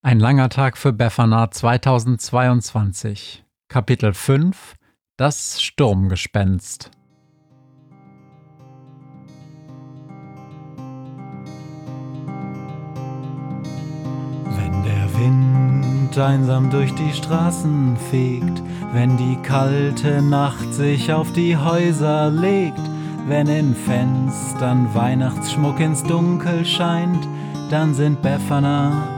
Ein langer Tag für Befana 2022. Kapitel 5 Das Sturmgespenst. Wenn der Wind einsam durch die Straßen fegt, wenn die kalte Nacht sich auf die Häuser legt, wenn in Fenstern Weihnachtsschmuck ins Dunkel scheint, dann sind Befana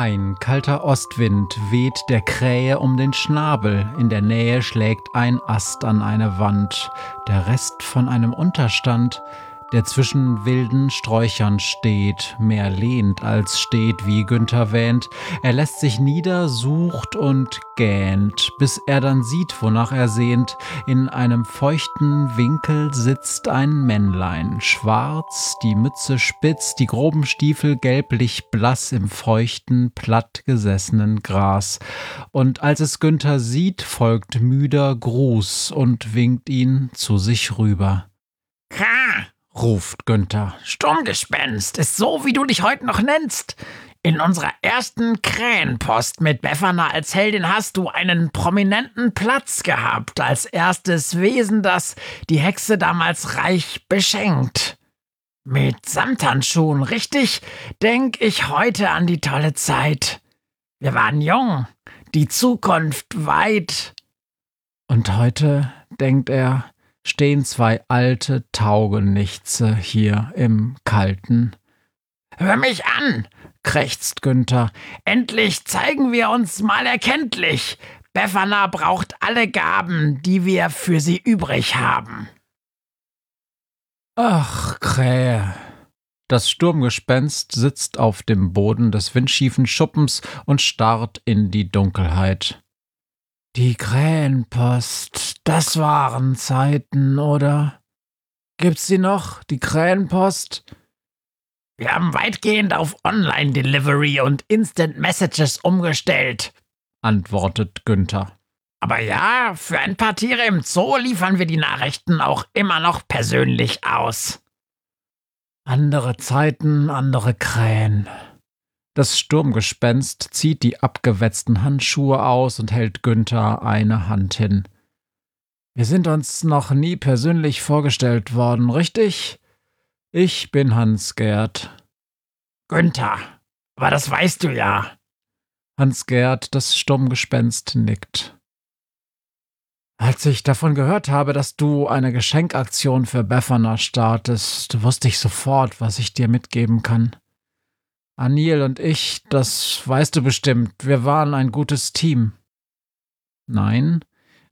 Ein kalter Ostwind weht der Krähe um den Schnabel. In der Nähe schlägt ein Ast an eine Wand. Der Rest von einem Unterstand, der zwischen wilden Sträuchern steht, mehr lehnt als steht, wie Günther wähnt. Er lässt sich nieder, sucht und gähnt, bis er dann sieht, wonach er sehnt. In einem feuchten Winkel sitzt ein Männlein, schwarz, die Mütze spitz, die groben Stiefel gelblich blass im feuchten, platt gesessenen Gras. Und als es Günther sieht, folgt müder Gruß und winkt ihn zu sich rüber. Ka, ruft Günther. Sturmgespenst ist so, wie du dich heute noch nennst. In unserer ersten Krähenpost mit Befana als Heldin hast du einen prominenten Platz gehabt, als erstes Wesen, das die Hexe damals reich beschenkt. Mit Samthandschuhen, richtig, denk ich heute an die tolle Zeit. Wir waren jung, die Zukunft weit. Und heute, denkt er, stehen zwei alte Taugenichtse hier im Kalten. Hör mich an, krächzt Günther. Endlich zeigen wir uns mal erkenntlich. Befana braucht alle Gaben, die wir für sie übrig haben. Ach, Krähe. Das Sturmgespenst sitzt auf dem Boden des windschiefen Schuppens und starrt in die Dunkelheit. Die Krähenpost, das waren Zeiten, oder? Gibt's die noch, die Krähenpost? Wir haben weitgehend auf Online-Delivery und Instant Messages umgestellt, antwortet Günther. Aber ja, für ein paar Tiere im Zoo liefern wir die Nachrichten auch immer noch persönlich aus. Andere Zeiten, andere Krähen. Das Sturmgespenst zieht die abgewetzten Handschuhe aus und hält Günther eine Hand hin. Wir sind uns noch nie persönlich vorgestellt worden, richtig? Ich bin Hans-Gerd. Günther, aber das weißt du ja. Hans-Gerd, das Sturmgespenst, nickt. Als ich davon gehört habe, dass du eine Geschenkaktion für Befana startest, wusste ich sofort, was ich dir mitgeben kann. Anil und ich, das weißt du bestimmt, wir waren ein gutes Team. Nein,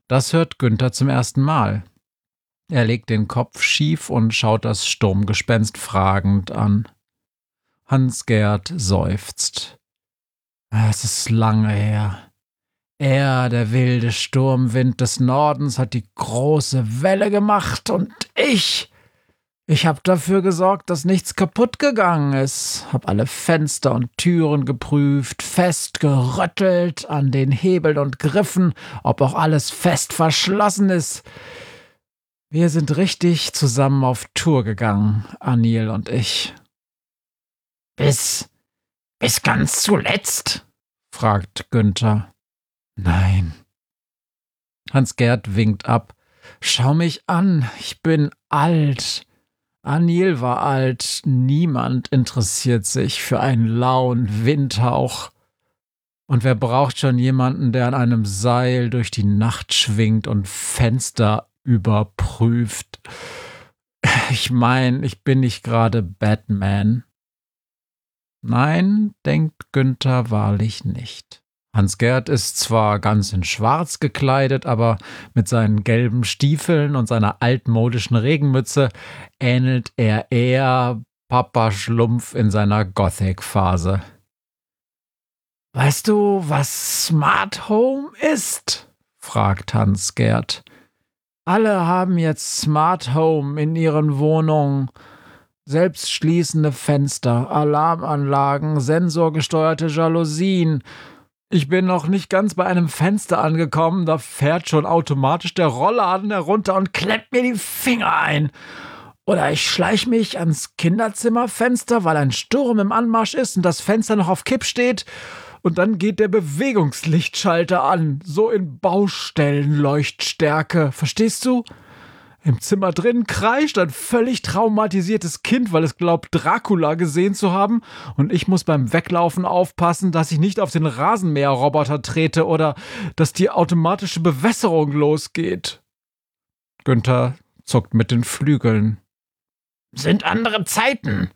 das hört Günther zum ersten Mal. Er legt den Kopf schief und schaut das Sturmgespenst fragend an. Hans-Gerd seufzt. Es ist lange her. Er, der wilde Sturmwind des Nordens, hat die große Welle gemacht und ich, ich hab dafür gesorgt, dass nichts kaputt gegangen ist, hab alle Fenster und Türen geprüft, fest geröttelt an den Hebeln und Griffen, ob auch alles fest verschlossen ist. Wir sind richtig zusammen auf Tour gegangen, Anil und ich. Bis, bis ganz zuletzt? fragt Günther. Nein. Hans-Gerd winkt ab. Schau mich an, ich bin alt. Anil war alt, niemand interessiert sich für einen lauen Windhauch. Und wer braucht schon jemanden, der an einem Seil durch die Nacht schwingt und Fenster überprüft? Ich meine, ich bin nicht gerade Batman. Nein, denkt Günther wahrlich nicht. Hans-Gerd ist zwar ganz in Schwarz gekleidet, aber mit seinen gelben Stiefeln und seiner altmodischen Regenmütze ähnelt er eher Papa Schlumpf in seiner Gothic-Phase. Weißt du, was Smart Home ist? fragt Hans-Gerd. Alle haben jetzt Smart Home in ihren Wohnungen. Selbstschließende Fenster, Alarmanlagen, sensorgesteuerte Jalousien ich bin noch nicht ganz bei einem Fenster angekommen, da fährt schon automatisch der Rollladen herunter und klemmt mir die Finger ein. Oder ich schleich mich ans Kinderzimmerfenster, weil ein Sturm im Anmarsch ist und das Fenster noch auf Kipp steht. Und dann geht der Bewegungslichtschalter an, so in Baustellenleuchtstärke. Verstehst du? Im Zimmer drin kreischt ein völlig traumatisiertes Kind, weil es glaubt, Dracula gesehen zu haben. Und ich muss beim Weglaufen aufpassen, dass ich nicht auf den Rasenmäherroboter trete oder dass die automatische Bewässerung losgeht. Günther zuckt mit den Flügeln. Sind andere Zeiten.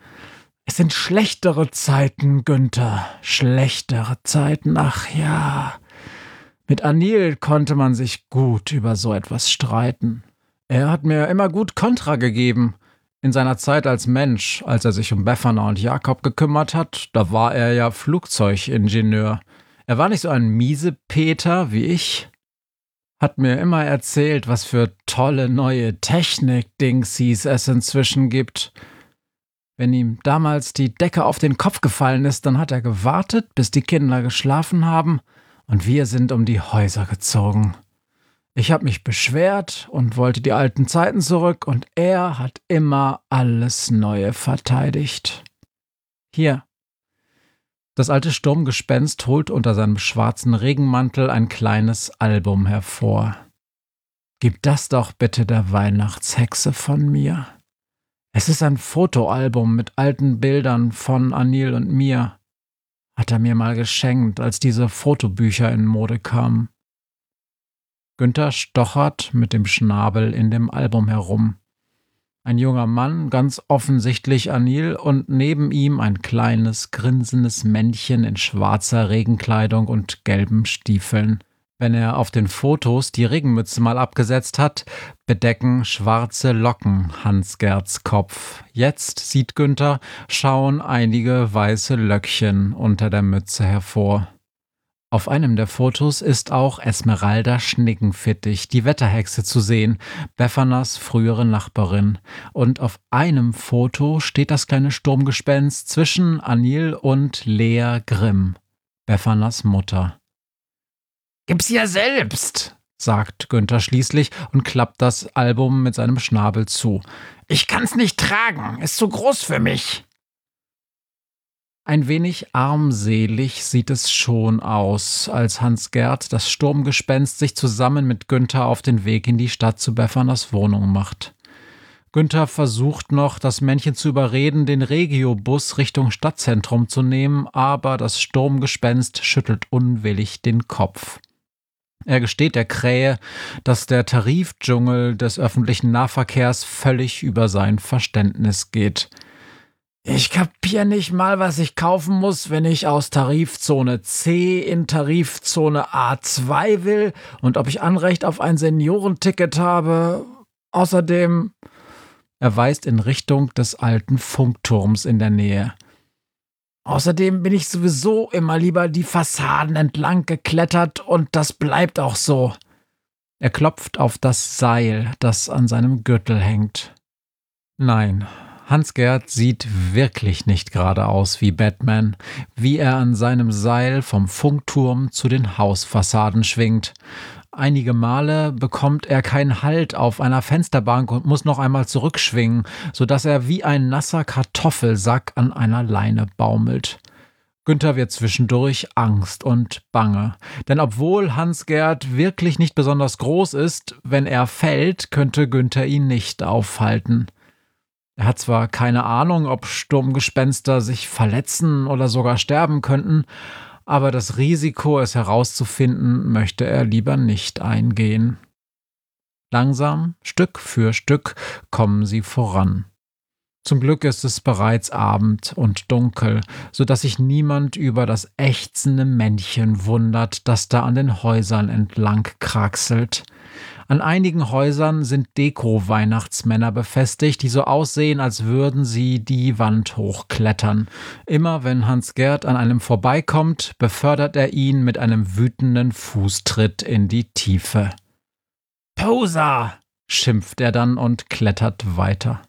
Es sind schlechtere Zeiten, Günther. Schlechtere Zeiten, ach ja. Mit Anil konnte man sich gut über so etwas streiten. Er hat mir immer gut Kontra gegeben. In seiner Zeit als Mensch, als er sich um Befana und Jakob gekümmert hat, da war er ja Flugzeugingenieur. Er war nicht so ein miese Peter wie ich. Hat mir immer erzählt, was für tolle neue Technik-Dingsies es inzwischen gibt. Wenn ihm damals die Decke auf den Kopf gefallen ist, dann hat er gewartet, bis die Kinder geschlafen haben, und wir sind um die Häuser gezogen. Ich habe mich beschwert und wollte die alten Zeiten zurück, und er hat immer alles Neue verteidigt. Hier. Das alte Sturmgespenst holt unter seinem schwarzen Regenmantel ein kleines Album hervor. Gib das doch bitte der Weihnachtshexe von mir. Es ist ein Fotoalbum mit alten Bildern von Anil und mir. Hat er mir mal geschenkt, als diese Fotobücher in Mode kamen. Günther stochert mit dem Schnabel in dem Album herum. Ein junger Mann, ganz offensichtlich Anil, und neben ihm ein kleines, grinsendes Männchen in schwarzer Regenkleidung und gelben Stiefeln. Wenn er auf den Fotos die Regenmütze mal abgesetzt hat, bedecken schwarze Locken Hans-Gerds Kopf. Jetzt, sieht Günther, schauen einige weiße Löckchen unter der Mütze hervor. Auf einem der Fotos ist auch Esmeralda Schnickenfittich, die Wetterhexe, zu sehen, Beffanas frühere Nachbarin. Und auf einem Foto steht das kleine Sturmgespenst zwischen Anil und Lea Grimm, Beffanas Mutter. Gib's ja selbst, sagt Günther schließlich und klappt das Album mit seinem Schnabel zu. Ich kann's nicht tragen, ist zu groß für mich. Ein wenig armselig sieht es schon aus, als Hans Gerd, das Sturmgespenst, sich zusammen mit Günther auf den Weg in die Stadt zu Beffaners Wohnung macht. Günther versucht noch, das Männchen zu überreden, den Regiobus Richtung Stadtzentrum zu nehmen, aber das Sturmgespenst schüttelt unwillig den Kopf. Er gesteht der Krähe, dass der Tarifdschungel des öffentlichen Nahverkehrs völlig über sein Verständnis geht. Ich kapier nicht mal, was ich kaufen muss, wenn ich aus Tarifzone C in Tarifzone A2 will und ob ich Anrecht auf ein Seniorenticket habe. Außerdem. Er weist in Richtung des alten Funkturms in der Nähe. Außerdem bin ich sowieso immer lieber die Fassaden entlang geklettert und das bleibt auch so. Er klopft auf das Seil, das an seinem Gürtel hängt. Nein, Hans-Gerd sieht wirklich nicht gerade aus wie Batman, wie er an seinem Seil vom Funkturm zu den Hausfassaden schwingt. Einige Male bekommt er keinen Halt auf einer Fensterbank und muss noch einmal zurückschwingen, so dass er wie ein nasser Kartoffelsack an einer Leine baumelt. Günther wird zwischendurch Angst und Bange. Denn obwohl Hans-Gerd wirklich nicht besonders groß ist, wenn er fällt, könnte Günther ihn nicht aufhalten. Er hat zwar keine Ahnung, ob Sturmgespenster sich verletzen oder sogar sterben könnten, aber das Risiko, es herauszufinden, möchte er lieber nicht eingehen. Langsam, Stück für Stück, kommen sie voran. Zum Glück ist es bereits Abend und dunkel, so dass sich niemand über das ächzende Männchen wundert, das da an den Häusern entlang kraxelt. An einigen Häusern sind Deko-Weihnachtsmänner befestigt, die so aussehen, als würden sie die Wand hochklettern. Immer wenn Hans Gerd an einem vorbeikommt, befördert er ihn mit einem wütenden Fußtritt in die Tiefe. Poser! schimpft er dann und klettert weiter.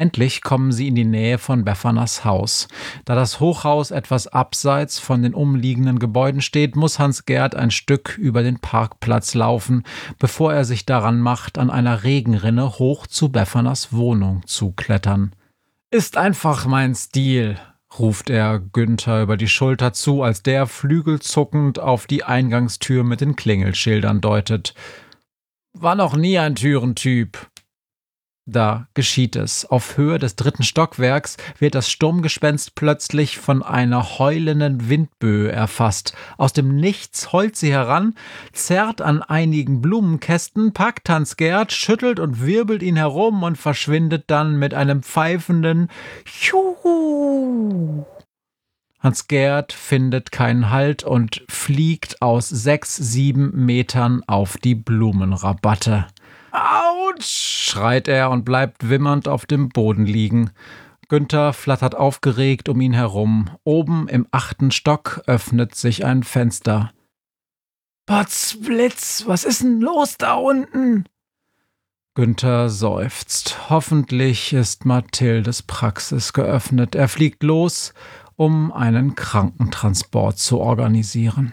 Endlich kommen sie in die Nähe von Beffaners Haus. Da das Hochhaus etwas abseits von den umliegenden Gebäuden steht, muss Hans Gerd ein Stück über den Parkplatz laufen, bevor er sich daran macht, an einer Regenrinne hoch zu Beffaners Wohnung zu klettern. Ist einfach mein Stil, ruft er Günther über die Schulter zu, als der flügelzuckend auf die Eingangstür mit den Klingelschildern deutet. War noch nie ein Türentyp. Da geschieht es. Auf Höhe des dritten Stockwerks wird das Sturmgespenst plötzlich von einer heulenden Windböe erfasst. Aus dem Nichts heult sie heran, zerrt an einigen Blumenkästen, packt Hans Gerd, schüttelt und wirbelt ihn herum und verschwindet dann mit einem pfeifenden Juhu. Hans Gerd findet keinen Halt und fliegt aus sechs, sieben Metern auf die Blumenrabatte. Autsch! schreit er und bleibt wimmernd auf dem Boden liegen. Günther flattert aufgeregt um ihn herum. Oben im achten Stock öffnet sich ein Fenster. Potzblitz, was ist denn los da unten? Günther seufzt. Hoffentlich ist Mathildes Praxis geöffnet. Er fliegt los, um einen Krankentransport zu organisieren.